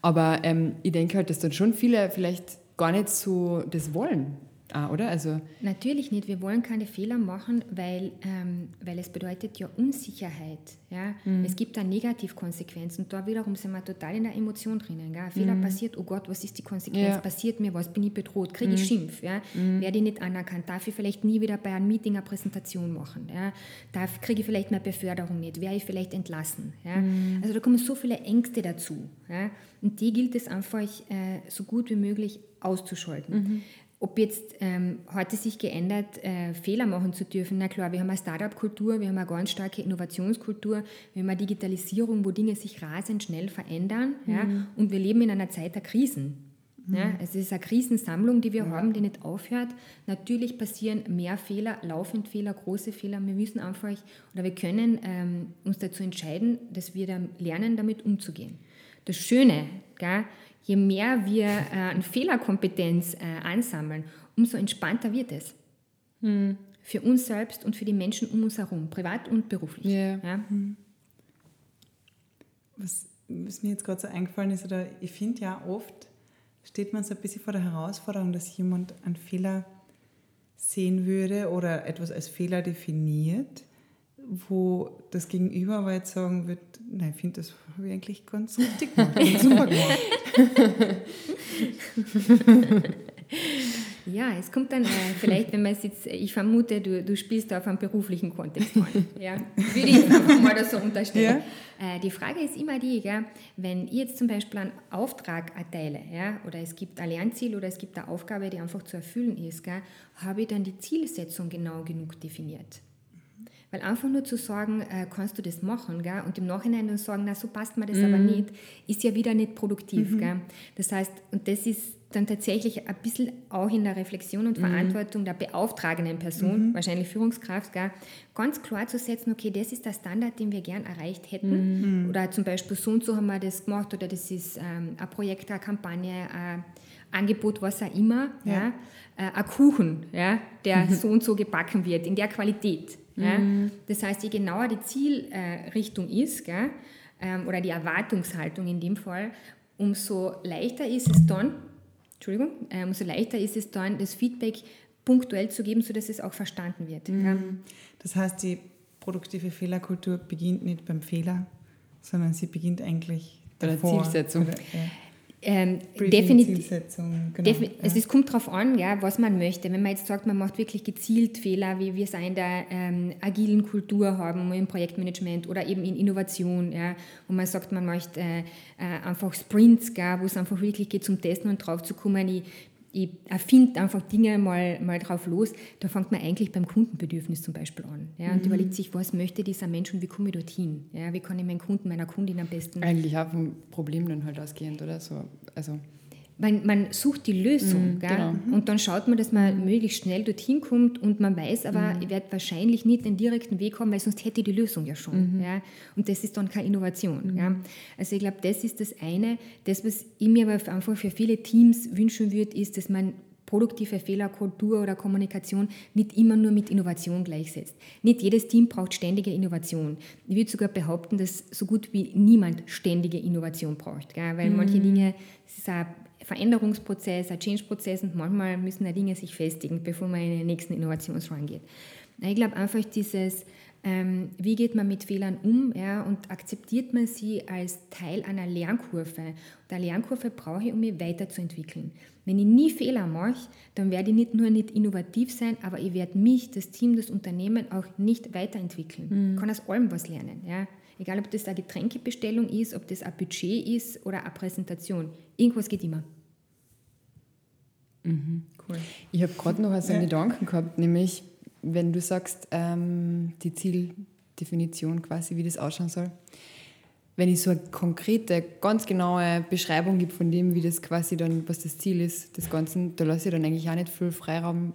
[SPEAKER 2] Aber ähm, ich denke halt, dass dann schon viele vielleicht gar nicht so das wollen. Ah, oder? Also
[SPEAKER 3] Natürlich nicht. Wir wollen keine Fehler machen, weil, ähm, weil es bedeutet ja Unsicherheit. Ja?
[SPEAKER 2] Mhm.
[SPEAKER 3] Es gibt da Negativkonsequenzen. Und da wiederum sind wir total in der Emotion drinnen. Gell? Fehler passiert, oh Gott, was ist die Konsequenz?
[SPEAKER 2] Mhm. Ja. Mhm.
[SPEAKER 3] Passiert mir was? Bin ich bedroht? Kriege ich Schimpf? Ja? Werde ich nicht anerkannt? Darf ich vielleicht nie wieder bei einem Meeting eine Präsentation machen? Ja? Darf, kriege ich vielleicht meine Beförderung nicht? Wäre ich vielleicht entlassen? Ja?
[SPEAKER 2] Mhm.
[SPEAKER 3] Also da kommen so viele Ängste dazu. Ja? Und die gilt es einfach äh, so gut wie möglich auszuschalten.
[SPEAKER 2] Mhm.
[SPEAKER 3] Ob jetzt ähm, heute sich geändert, äh, Fehler machen zu dürfen, na klar, wir haben eine Startup-Kultur, wir haben eine ganz starke Innovationskultur, wir haben eine Digitalisierung, wo Dinge sich rasend schnell verändern ja, und wir leben in einer Zeit der Krisen. Ja, es ist eine Krisensammlung, die wir haben, die nicht aufhört. Natürlich passieren mehr Fehler, laufend Fehler, große Fehler. Wir müssen einfach oder wir können ähm, uns dazu entscheiden, dass wir dann lernen, damit umzugehen. Das Schöne, gell, je mehr wir äh, an Fehlerkompetenz äh, ansammeln, umso entspannter wird es. Für uns selbst und für die Menschen um uns herum, privat und beruflich.
[SPEAKER 2] Ja.
[SPEAKER 3] Ja?
[SPEAKER 1] Was, was mir jetzt gerade so eingefallen ist, oder ich finde ja oft steht man so ein bisschen vor der Herausforderung, dass jemand einen Fehler sehen würde oder etwas als Fehler definiert, wo das Gegenüber aber jetzt sagen wird, nein, ich finde, das habe ich eigentlich ganz richtig gemacht, ganz super gemacht.
[SPEAKER 3] Ja, es kommt dann äh, vielleicht, wenn man es jetzt, ich vermute, du, du spielst da auf einen beruflichen Kontext an. Ja, würde ich einfach mal das so unterstellen. Äh, die Frage ist immer die, gell, wenn ich jetzt zum Beispiel einen Auftrag erteile, ja, oder es gibt ein Lernziel oder es gibt eine Aufgabe, die einfach zu erfüllen ist, habe ich dann die Zielsetzung genau genug definiert. Weil einfach nur zu sagen, äh, kannst du das machen, gell? und im Nachhinein dann sagen, na, so passt mir das aber nicht, ist ja wieder nicht produktiv. Gell? Das heißt, und das ist dann tatsächlich ein bisschen auch in der Reflexion und Verantwortung der beauftragenden Person, wahrscheinlich Führungskraft, gell? ganz klar zu setzen, okay, das ist der Standard, den wir gern erreicht hätten. Oder zum Beispiel so und so haben wir das gemacht, oder das ist ähm, ein Projekt, eine Kampagne, ein Angebot, was auch immer, ja. Äh, ein Kuchen, ja, der so und so gebacken wird, in der Qualität. Ja? Das heißt, je genauer die Zielrichtung ist, gell, ähm, oder die Erwartungshaltung in dem Fall, umso leichter ist es dann, Entschuldigung, äh, umso leichter ist es dann, das Feedback punktuell zu geben, sodass es auch verstanden wird. Ja?
[SPEAKER 1] Das heißt, die produktive Fehlerkultur beginnt nicht beim Fehler, sondern sie beginnt eigentlich
[SPEAKER 2] Bei der
[SPEAKER 1] davor.
[SPEAKER 2] Zielsetzung.
[SPEAKER 1] Bei der, ja.
[SPEAKER 3] Ähm, definitiv,
[SPEAKER 1] genau.
[SPEAKER 3] Defi
[SPEAKER 1] ja.
[SPEAKER 3] es kommt darauf an, ja, was man möchte. Wenn man jetzt sagt, man macht wirklich gezielt Fehler, wie wir es in der ähm, agilen Kultur haben, im Projektmanagement oder eben in Innovation, ja, wo man sagt, man möchte äh, äh, einfach Sprints, gell, wo es einfach wirklich geht zum Testen und drauf zu kommen, ich, ich erfinde einfach Dinge mal, mal drauf los, da fängt man eigentlich beim Kundenbedürfnis zum Beispiel an ja, und überlegt sich, was möchte dieser Mensch und wie komme ich dorthin? Ja, wie kann ich meinen Kunden, meiner Kundin am besten
[SPEAKER 2] Eigentlich auch vom Problem dann halt ausgehend, oder? So, also,
[SPEAKER 3] man, man sucht die Lösung gell?
[SPEAKER 2] genau.
[SPEAKER 3] und dann schaut man, dass man möglichst schnell dorthin kommt und man weiß aber, ich werde wahrscheinlich nicht den direkten Weg haben, weil sonst hätte ich die Lösung ja schon. Ja? Und das ist dann keine Innovation. Ja? Also ich glaube, das ist das eine. Das, was ich mir aber einfach für viele Teams wünschen würde, ist, dass man produktive Fehlerkultur oder Kommunikation nicht immer nur mit Innovation gleichsetzt. Nicht jedes Team braucht ständige Innovation. Ich würde sogar behaupten, dass so gut wie niemand ständige Innovation braucht, gell? weil manche Dinge, es ist ein Veränderungsprozess, ein Change-Prozess und manchmal müssen da Dinge sich festigen, bevor man in den nächsten Innovationsrun geht. Ich glaube einfach dieses, ähm, wie geht man mit Fehlern um ja, und akzeptiert man sie als Teil einer Lernkurve. Und eine Lernkurve brauche ich, um mich weiterzuentwickeln. Wenn ich nie Fehler mache, dann werde ich nicht nur nicht innovativ sein, aber ich werde mich, das Team, das Unternehmen auch nicht weiterentwickeln. Ich kann aus allem was lernen. Ja. Egal, ob das eine Getränkebestellung ist, ob das ein Budget ist oder eine Präsentation. Irgendwas geht immer.
[SPEAKER 1] Cool.
[SPEAKER 2] ich habe gerade noch so einen Gedanken gehabt, nämlich, wenn du sagst, ähm, die Zieldefinition quasi, wie das ausschauen soll. Wenn ich so eine konkrete, ganz genaue Beschreibung gebe von dem, wie das quasi dann, was das Ziel ist, des Ganzen, da lasse ich dann eigentlich auch nicht viel Freiraum,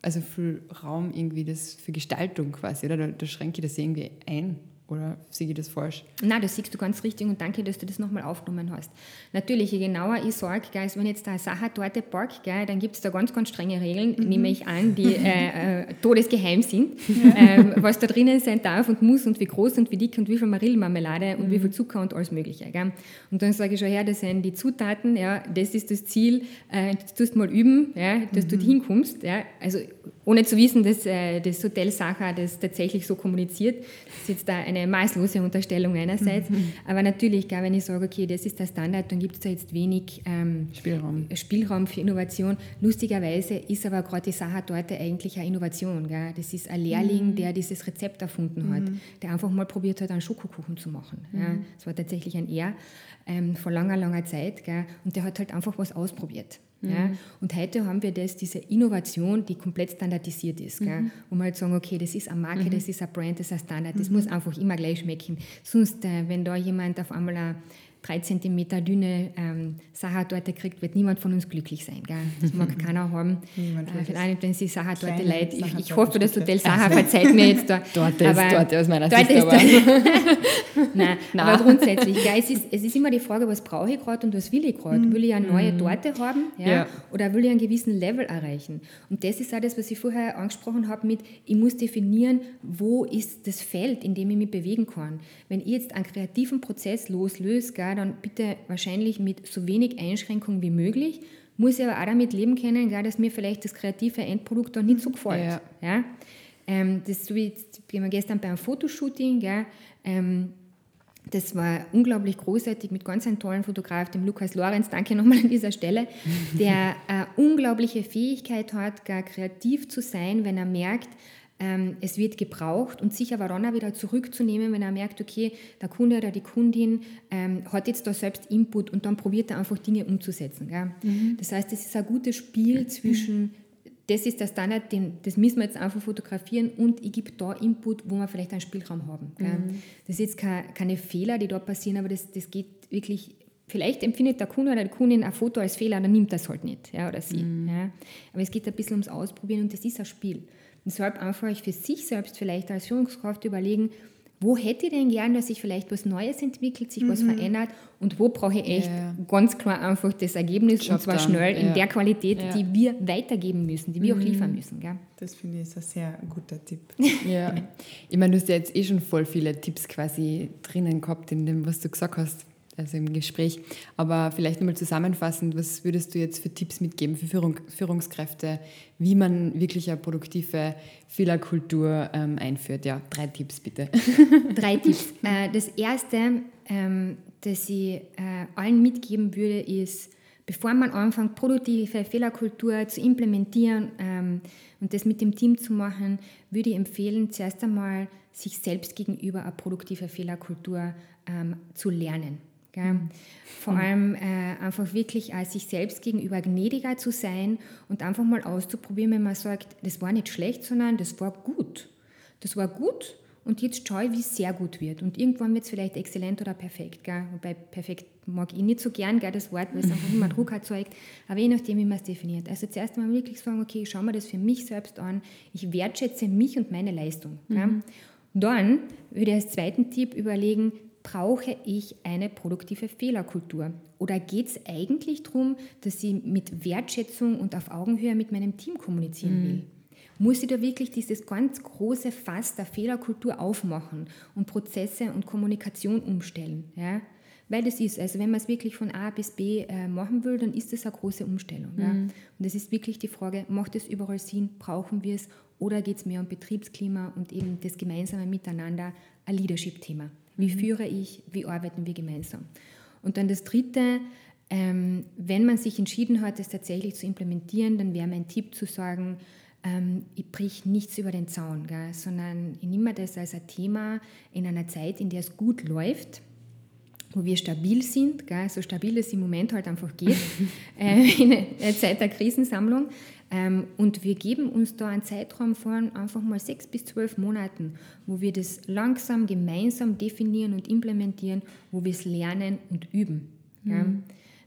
[SPEAKER 2] also viel Raum irgendwie das für Gestaltung quasi, oder? Da, da schränke ich das irgendwie ein. Oder sehe ich das falsch?
[SPEAKER 3] Nein, das siehst du ganz richtig und danke, dass du das nochmal aufgenommen hast. Natürlich, je genauer ich sage, also wenn jetzt da eine Sachertorte parkt, dann gibt es da ganz, ganz strenge Regeln, mhm. nehme ich an, die äh, äh, todesgeheim sind, ähm, was da drinnen sein darf und muss und wie groß und wie dick und wie viel Marillenmarmelade und mhm. wie viel Zucker und alles Mögliche. Gell? Und dann sage ich schon her, das sind die Zutaten, ja, das ist das Ziel, äh, das tust du mal üben, ja, dass mhm. du hinkommst. Ja? Also ohne zu wissen, dass äh, das Hotel Sacher das tatsächlich so kommuniziert. Das ist jetzt da eine maßlose Unterstellung einerseits. Mhm. Aber natürlich, gar wenn ich sage, okay, das ist der Standard, dann gibt es da jetzt wenig ähm, Spielraum. Spielraum für Innovation. Lustigerweise ist aber gerade die Sacher-Torte eigentlich eine Innovation. Gell? Das ist ein Lehrling, mhm. der dieses Rezept erfunden hat, mhm. der einfach mal probiert hat, einen Schokokuchen zu machen. Ja? Mhm. Das war tatsächlich ein Er ähm, vor langer, langer Zeit. Gell? Und der hat halt einfach was ausprobiert. Mhm. Ja? Und heute haben wir das, diese Innovation, die komplett standardisiert ist. Mhm. Wo wir halt sagen, okay, das ist eine Marke, mhm. das ist ein Brand, das ist ein Standard, das mhm. muss einfach immer gleich schmecken. Sonst, äh, wenn da jemand auf einmal eine drei Zentimeter dünne ähm, Sachertorte kriegt, wird niemand von uns glücklich sein. Gell? Das mag keiner haben. Niemand äh, allem, wenn sie Sachertorte leid. Ich, ich hoffe, das Hotel Sacher verzeiht mir jetzt da.
[SPEAKER 2] Dort ist, dort aus meiner
[SPEAKER 3] Sicht. Ist Nein, Nein, aber grundsätzlich, gell, es, ist, es ist immer die Frage, was brauche ich gerade und was will ich gerade? Mhm. Will ich eine neue mhm. Torte haben ja? ja? oder will ich einen gewissen Level erreichen? Und das ist auch das, was ich vorher angesprochen habe mit, ich muss definieren, wo ist das Feld, in dem ich mich bewegen kann. Wenn ich jetzt einen kreativen Prozess loslöse, gell, dann bitte wahrscheinlich mit so wenig Einschränkungen wie möglich. Muss ich aber auch damit leben können, gell, dass mir vielleicht das kreative Endprodukt dann nicht so gefällt. Ja. ja? Ähm, das so wie jetzt, wir gestern beim Fotoshooting, gell, ähm, das war unglaublich großartig mit ganz einem tollen Fotograf, dem Lukas Lorenz, danke nochmal an dieser Stelle, der eine unglaubliche Fähigkeit hat, gar kreativ zu sein, wenn er merkt, es wird gebraucht und sich aber dann auch wieder zurückzunehmen, wenn er merkt, okay, der Kunde oder die Kundin ähm, hat jetzt da selbst Input und dann probiert er einfach Dinge umzusetzen. Mhm. Das heißt, es ist ein gutes Spiel zwischen das ist der Standard, den, das müssen wir jetzt einfach fotografieren und ich gebe da Input, wo wir vielleicht einen Spielraum haben. Mhm. Das ist jetzt keine, keine, Fehler, die dort passieren, aber das, das geht wirklich, vielleicht empfindet der Kunde oder die Kundin ein Foto als Fehler, dann nimmt das halt nicht, ja, oder sie. Mhm. Ja. Aber es geht ein bisschen ums Ausprobieren und das ist ein Spiel. Deshalb einfach für sich selbst vielleicht als Führungskraft überlegen, wo hätte ich denn gern, dass sich vielleicht was Neues entwickelt, sich mhm. was verändert und wo brauche ich echt ja. ganz klar einfach das Ergebnis Job und zwar dann. schnell ja. in der Qualität, ja. die wir weitergeben müssen, die wir mhm. auch liefern müssen. Gell?
[SPEAKER 1] Das finde ich ist ein sehr guter Tipp.
[SPEAKER 2] Ja, ich meine, du hast ja jetzt eh schon voll viele Tipps quasi drinnen gehabt in dem, was du gesagt hast also im Gespräch. Aber vielleicht nochmal zusammenfassend, was würdest du jetzt für Tipps mitgeben für Führung, Führungskräfte, wie man wirklich eine produktive Fehlerkultur ähm, einführt? Ja, drei Tipps bitte.
[SPEAKER 3] Drei Tipps. Äh, das erste, ähm, das ich äh, allen mitgeben würde, ist, bevor man anfängt, produktive Fehlerkultur zu implementieren ähm, und das mit dem Team zu machen, würde ich empfehlen, zuerst einmal sich selbst gegenüber eine produktive Fehlerkultur ähm, zu lernen. Gell? Mhm. Vor allem äh, einfach wirklich als sich selbst gegenüber gnädiger zu sein und einfach mal auszuprobieren, wenn man sagt, das war nicht schlecht, sondern das war gut. Das war gut und jetzt schaue ich, wie es sehr gut wird. Und irgendwann wird es vielleicht exzellent oder perfekt. Gell? Wobei perfekt mag ich nicht so gern, gell, das Wort, weil es einfach immer Druck erzeugt. Aber je nachdem, wie man es definiert. Also zuerst mal wirklich sagen, okay, ich schaue mir das für mich selbst an. Ich wertschätze mich und meine Leistung. Mhm. Dann würde ich als zweiten Tipp überlegen, brauche ich eine produktive Fehlerkultur? Oder geht es eigentlich darum, dass ich mit Wertschätzung und auf Augenhöhe mit meinem Team kommunizieren mhm. will? Muss ich da wirklich dieses ganz große Fass der Fehlerkultur aufmachen und Prozesse und Kommunikation umstellen? Ja? Weil das ist, also wenn man es wirklich von A bis B äh, machen will, dann ist das eine große Umstellung. Mhm. Ja? Und das ist wirklich die Frage, macht es überall Sinn, brauchen wir es oder geht es mehr um Betriebsklima und eben das gemeinsame Miteinander, ein Leadership-Thema? Wie mhm. führe ich? Wie arbeiten wir gemeinsam? Und dann das Dritte, ähm, wenn man sich entschieden hat, es tatsächlich zu implementieren, dann wäre mein Tipp zu sagen, ähm, ich brich nichts über den Zaun, gell, sondern ich nehme das als ein Thema in einer Zeit, in der es gut läuft, wo wir stabil sind, gell, so stabil es im Moment halt einfach geht, äh, in einer Zeit der Krisensammlung, und wir geben uns da einen Zeitraum von einfach mal sechs bis zwölf Monaten, wo wir das langsam gemeinsam definieren und implementieren, wo wir es lernen und üben. Mhm. Ja?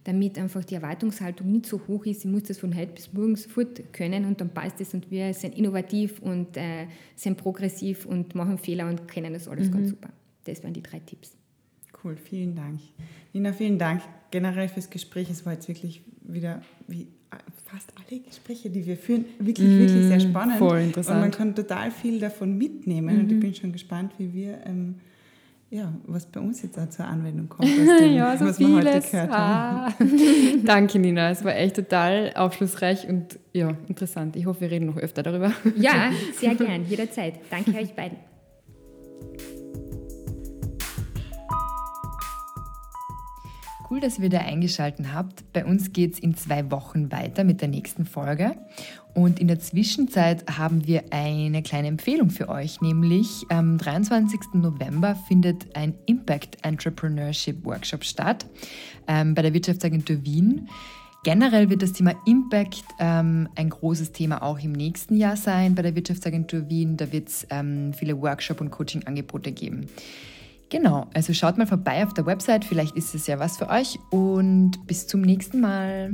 [SPEAKER 3] Damit einfach die Erwartungshaltung nicht so hoch ist, ich muss das von heute bis morgen sofort können und dann passt es und wir sind innovativ und äh, sind progressiv und machen Fehler und kennen das alles mhm. ganz super. Das waren die drei Tipps.
[SPEAKER 1] Cool, vielen Dank. Nina, vielen Dank generell fürs Gespräch. Es war jetzt wirklich wieder wie fast alle Gespräche, die wir führen, wirklich, mm, wirklich sehr spannend.
[SPEAKER 2] Voll interessant.
[SPEAKER 1] Und man kann total viel davon mitnehmen. Mhm. Und ich mhm. bin schon gespannt, wie wir, ähm, ja, was bei uns jetzt auch zur Anwendung kommt,
[SPEAKER 2] dem, ja, so was vieles. wir heute gehört ah. haben. Danke, Nina. Es war echt total aufschlussreich und ja, interessant. Ich hoffe, wir reden noch öfter darüber.
[SPEAKER 3] Ja, sehr gern, jederzeit. Danke euch beiden.
[SPEAKER 2] Cool, dass ihr wieder eingeschaltet habt. Bei uns geht es in zwei Wochen weiter mit der nächsten Folge. Und in der Zwischenzeit haben wir eine kleine Empfehlung für euch, nämlich am 23. November findet ein Impact Entrepreneurship Workshop statt ähm, bei der Wirtschaftsagentur Wien. Generell wird das Thema Impact ähm, ein großes Thema auch im nächsten Jahr sein bei der Wirtschaftsagentur Wien. Da wird es ähm, viele Workshop- und Coaching-Angebote geben. Genau, also schaut mal vorbei auf der Website, vielleicht ist es ja was für euch und bis zum nächsten Mal.